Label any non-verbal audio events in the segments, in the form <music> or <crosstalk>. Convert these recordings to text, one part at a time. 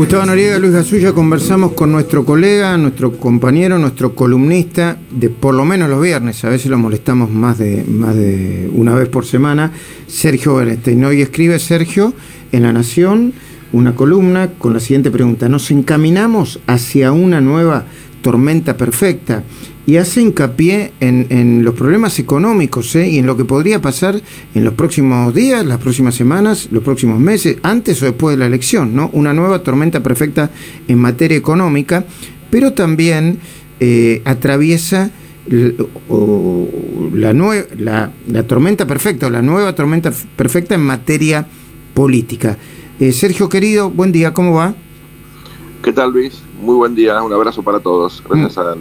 Gustavo Noriega, Luis Gasulla, conversamos con nuestro colega, nuestro compañero, nuestro columnista, de por lo menos los viernes, a veces lo molestamos más de, más de una vez por semana, Sergio Bernstein. Hoy escribe Sergio en La Nación una columna con la siguiente pregunta. ¿Nos encaminamos hacia una nueva tormenta perfecta? y hace hincapié en, los problemas económicos ¿eh? y en lo que podría pasar en los próximos días, las próximas semanas, los próximos meses, antes o después de la elección, ¿no? Una nueva tormenta perfecta en materia económica, pero también eh, atraviesa la, la, la, tormenta perfecta la nueva tormenta perfecta en materia política. Eh, Sergio querido, buen día, ¿cómo va? ¿Qué tal Luis? Muy buen día, un abrazo para todos. Gracias a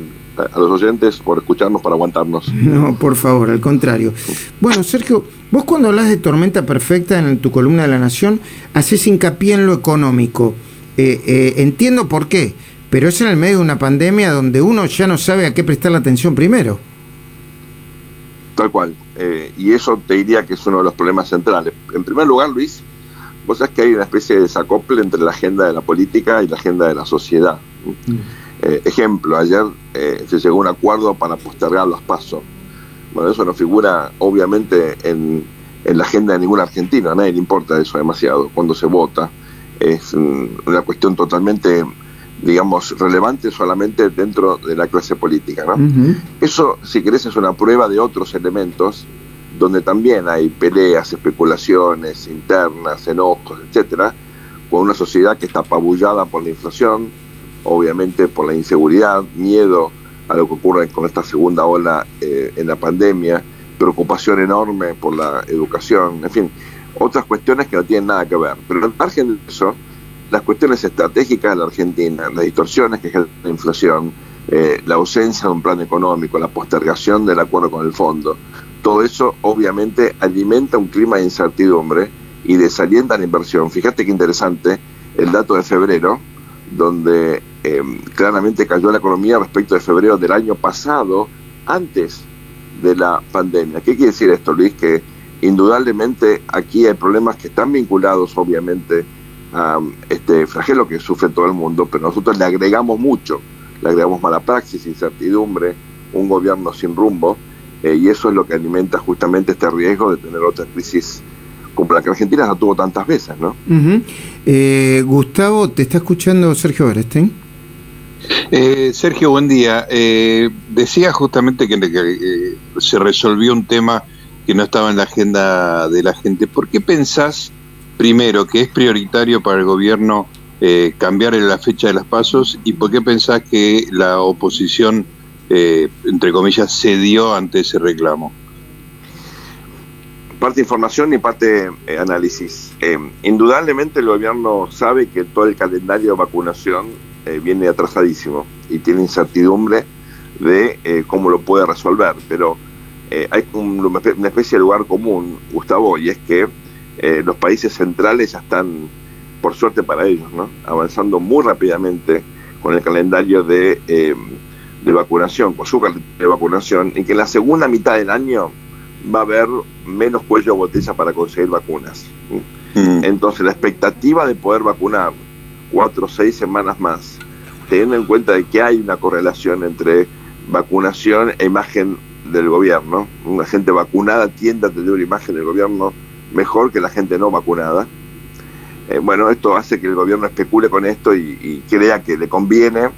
a los oyentes por escucharnos, para aguantarnos. <laughs> No, por favor, al contrario. Bueno, Sergio, vos cuando hablas de tormenta perfecta en tu columna de La Nación, haces hincapié en lo económico. Eh, eh, entiendo por qué, pero es en el medio de una pandemia donde uno ya no sabe a qué prestar la atención primero. Tal cual. Eh, y eso te diría que es uno de los problemas centrales. En primer lugar, Luis, vos sabés que hay una especie de desacople entre la agenda de la política y la agenda de la sociedad. Mm. Eh, ejemplo, ayer eh, se llegó a un acuerdo para postergar los pasos. Bueno, eso no figura obviamente en, la agenda de ningún argentino, a nadie le importa eso demasiado cuando se vota. Es una cuestión totalmente, digamos, relevante solamente dentro de la clase política. ¿no? Eso, si querés, es una prueba de otros elementos donde también hay peleas, especulaciones internas, enojos, etcétera, con una sociedad que está apabullada por la inflación, obviamente por la inseguridad, miedo a lo que ocurre con esta segunda ola eh, en la pandemia, preocupación enorme por la educación, en fin, otras cuestiones que no tienen nada que ver. Pero al margen de eso, las cuestiones estratégicas de la Argentina, las distorsiones que genera la inflación, eh, la ausencia de un plan económico, la postergación del acuerdo con el fondo, todo eso obviamente alimenta un clima de incertidumbre y desalienta la inversión. Fíjate qué interesante el dato de febrero, donde eh, claramente cayó la economía respecto de febrero del año pasado, antes de la pandemia. ¿Qué quiere decir esto, Luis? Que indudablemente aquí hay problemas que están vinculados, obviamente, a este flagelo que sufre todo el mundo, pero nosotros le agregamos mucho, le agregamos mala praxis, incertidumbre, un gobierno sin rumbo, eh, y eso es lo que alimenta justamente este riesgo de tener otra crisis como la que Argentina no tuvo tantas veces, ¿no? Eh, Gustavo, ¿te está escuchando Sergio Berestein? Eh, Sergio, buen día. Eh, decía justamente que, que se resolvió un tema que no estaba en la agenda de la gente. ¿Por qué pensás, primero, que es prioritario para el gobierno cambiar la fecha de las pasos y por qué pensás que la oposición, entre comillas, cedió ante ese reclamo? parte información y parte eh, análisis. Eh, indudablemente el gobierno sabe que todo el calendario de vacunación eh, viene atrasadísimo y tiene incertidumbre de cómo lo puede resolver, pero hay una especie de lugar común, Gustavo, y es que los países centrales ya están, por suerte para ellos, ¿no? avanzando muy rápidamente con el calendario de, de vacunación, con su calendario de vacunación, en que en la segunda mitad del año va a haber menos cuello de botella para conseguir vacunas. Mm. Entonces la expectativa de poder vacunar cuatro o seis semanas más, teniendo en cuenta de que hay una correlación entre vacunación e imagen del gobierno, una gente vacunada tiende a tener una imagen del gobierno mejor que la gente no vacunada. Eh, bueno, esto hace que el gobierno especule con esto y crea que le conviene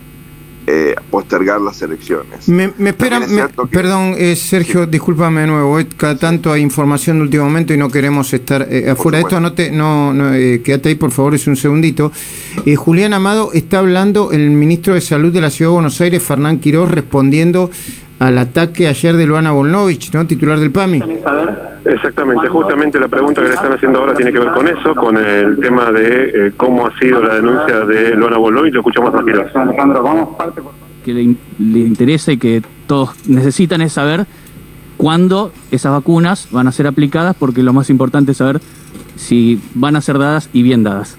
eh, postergar las elecciones. Me, me esperan, perdón, eh, Sergio, discúlpame de nuevo, eh, cada tanto hay información de último momento y no queremos estar afuera de esto, no, te, no, no quédate ahí por favor, es un segundito. Julián Amado está hablando el ministro de Salud de la Ciudad de Buenos Aires, Fernán Quiroz, respondiendo al ataque ayer de Luana Volnovich, ¿no? titular del PAMI. Exactamente, justamente la pregunta que le están haciendo ahora tiene que ver con eso, con el tema de eh, cómo ha sido la denuncia de Luana Volnovich, lo escuchamos a Alejandro, vamos parte por Que le, le interesa y que todos necesitan es saber cuándo esas vacunas van a ser aplicadas, porque lo más importante es saber si van a ser dadas y bien dadas.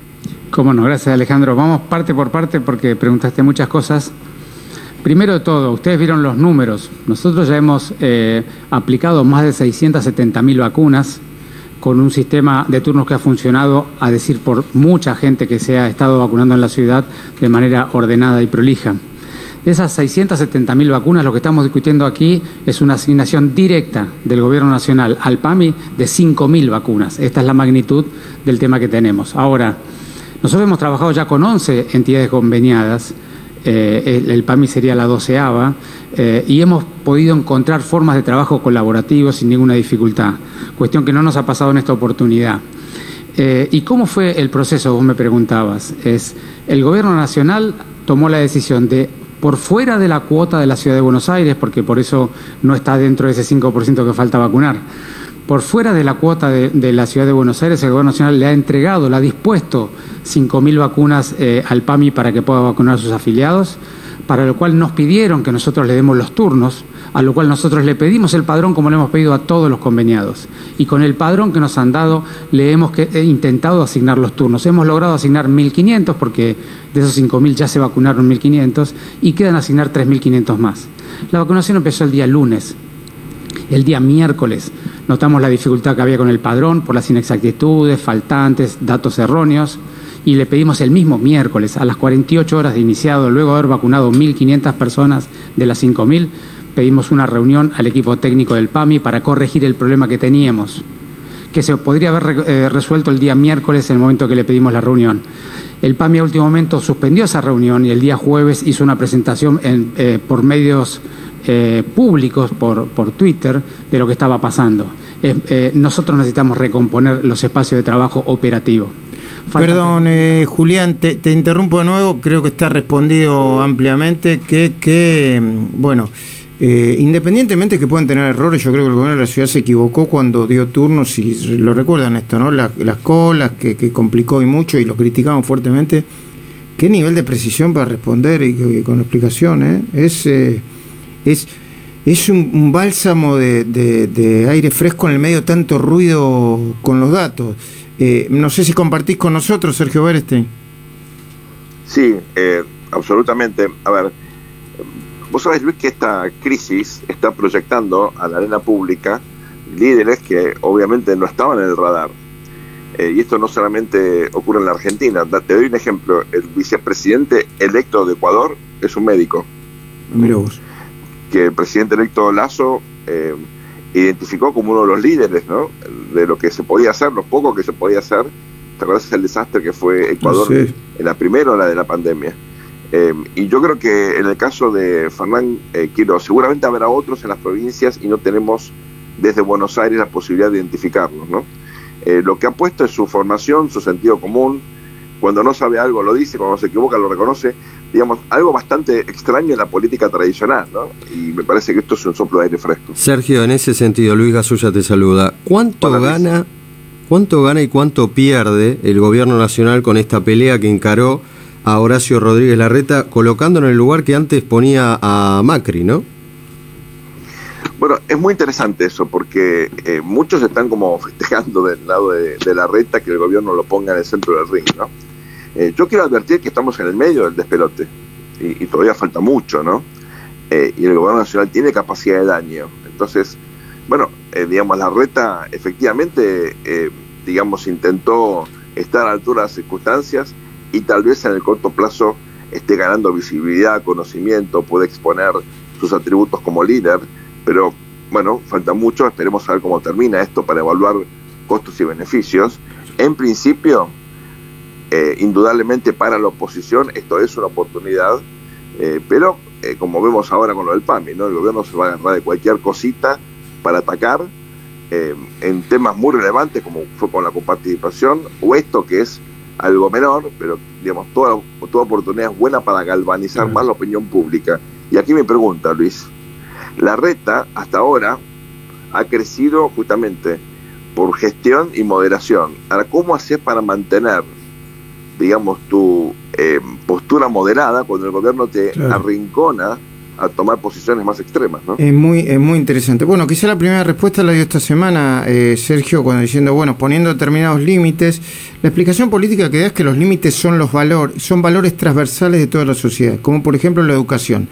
Cómo no, gracias Alejandro. Vamos parte por parte porque preguntaste muchas cosas. Primero de todo, ustedes vieron los números. Nosotros ya hemos eh, aplicado más de 670.000 vacunas. con un sistema de turnos que ha funcionado, a decir por mucha gente que se ha estado vacunando en la ciudad de manera ordenada y prolija. De esas 670.000 vacunas, lo que estamos discutiendo aquí es una asignación directa del Gobierno Nacional al PAMI de 5.000 vacunas. Esta es la magnitud del tema que tenemos. Ahora, nosotros hemos trabajado ya con 11 entidades conveniadas, eh, el, PAMI sería la doceava, eh, y hemos podido encontrar formas de trabajo colaborativo sin ninguna dificultad, cuestión que no nos ha pasado en esta oportunidad. Eh, ¿Y cómo fue el proceso? Vos me preguntabas. Es, el Gobierno Nacional tomó la decisión de por fuera de la cuota de la Ciudad de Buenos Aires, porque por eso no está dentro de ese 5% que falta vacunar. Por fuera de la cuota de, la Ciudad de Buenos Aires, el Gobierno Nacional le ha entregado, le ha dispuesto 5.000 vacunas eh, al PAMI para que pueda vacunar a sus afiliados, para lo cual nos pidieron que nosotros le demos los turnos a lo cual nosotros le pedimos el padrón como le hemos pedido a todos los conveniados. Y con el padrón que nos han dado le hemos intentado asignar los turnos. Hemos logrado asignar 1.500 porque de esos 5.000 ya se vacunaron 1.500 y quedan asignar 3.500 más. La vacunación empezó el día lunes. El día miércoles notamos la dificultad que había con el padrón por las inexactitudes, faltantes, datos erróneos y le pedimos el mismo miércoles, a las 48 horas de iniciado, luego de haber vacunado 1.500 personas de las 5.000, pedimos una reunión al equipo técnico del PAMI para corregir el problema que teníamos, que se podría haber eh, resuelto el día miércoles en el momento que le pedimos la reunión. El PAMI a último momento suspendió esa reunión y el día jueves hizo una presentación eh, por medios eh, públicos, por, por, Twitter, de lo que estaba pasando. nosotros necesitamos recomponer los espacios de trabajo operativo. Perdón, Julián, te, te, interrumpo de nuevo, creo que está respondido ampliamente, que, que bueno, eh, independientemente que puedan tener errores, yo creo que el gobierno de la ciudad se equivocó cuando dio turnos, y lo recuerdan esto, ¿no? las colas que, complicó y mucho y lo criticamos fuertemente. ¿Qué nivel de precisión para responder y, con explicación? Eh? Es, eh, es, es un, bálsamo de, aire fresco en el medio de tanto ruido con los datos. no sé si compartís con nosotros, Sergio Berestein. Sí, absolutamente. A ver, Vos sabés, Luis, que esta crisis está proyectando a la arena pública líderes que obviamente no estaban en el radar. Eh, y esto no solamente ocurre en la Argentina. Te doy un ejemplo. El vicepresidente electo de Ecuador es un médico. Mira vos. Que el presidente electo Lazo eh, identificó como uno de los líderes ¿no? de lo que se podía hacer, lo poco que se podía hacer. ¿Te acuerdas del desastre que fue Ecuador en la primera ola de la pandemia? Eh, y yo creo que en el caso de Fernán eh, seguramente habrá otros en las provincias y no tenemos desde Buenos Aires la posibilidad de identificarlos. ¿no? Eh, lo que ha puesto es su formación, su sentido común. Cuando no sabe algo lo dice, cuando se equivoca lo reconoce. Digamos, algo bastante extraño en la política tradicional, ¿no? Y me parece que esto es un soplo de aire fresco. Sergio, en ese sentido, Luis Gasulla te saluda. ¿Cuánto gana, cuánto gana y cuánto pierde el gobierno nacional con esta pelea que encaró a Horacio Rodríguez Larreta, colocándolo en el lugar que antes ponía a Macri, ¿no? Bueno, es muy interesante eso, porque eh, muchos están como festejando del lado de, de, Larreta que el gobierno lo ponga en el centro del ring, ¿no? Eh, yo quiero advertir que estamos en el medio del despelote y, todavía falta mucho, ¿no? Eh, y el gobierno nacional tiene capacidad de daño. Entonces, bueno, digamos, Larreta efectivamente, digamos, intentó estar a la altura de las circunstancias, y tal vez en el corto plazo esté ganando visibilidad, conocimiento, puede exponer sus atributos como líder, pero bueno, falta mucho, esperemos a ver cómo termina esto para evaluar costos y beneficios. En principio, eh, indudablemente para la oposición esto es una oportunidad, eh, pero eh, como vemos ahora con lo del PAMI, ¿no? el gobierno se va a agarrar de cualquier cosita para atacar en temas muy relevantes como fue con la coparticipación o esto que es algo menor, pero digamos, toda, toda oportunidad es buena para galvanizar más la opinión pública. Y aquí me pregunta, Luis, la reta hasta ahora ha crecido justamente por gestión y moderación. Ahora, ¿cómo haces para mantener, digamos, tu eh, postura moderada cuando el gobierno te arrincona a tomar posiciones más extremas. ¿no? Es muy, es muy interesante. Bueno, quizá la primera respuesta la dio esta semana eh, Sergio, cuando diciendo, bueno, poniendo determinados límites. La explicación política que da es que los límites son los valores, son valores transversales de toda la sociedad, como por ejemplo la educación.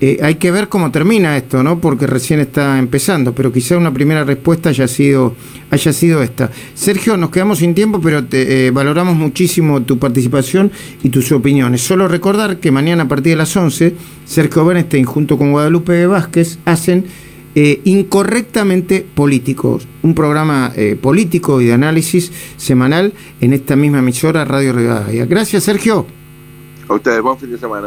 Eh, hay que ver cómo termina esto, ¿no? Porque recién está empezando, pero quizá una primera respuesta haya sido, haya sido esta. Sergio, nos quedamos sin tiempo, pero te, eh, valoramos muchísimo tu participación y tus opiniones. Solo recordar que mañana a partir de las 11, Sergio Bernstein junto con Guadalupe Vázquez hacen eh, Incorrectamente Políticos, un programa político y de análisis semanal en esta misma emisora Radio Rivadavia. Gracias, Sergio. A ustedes, buen fin de semana.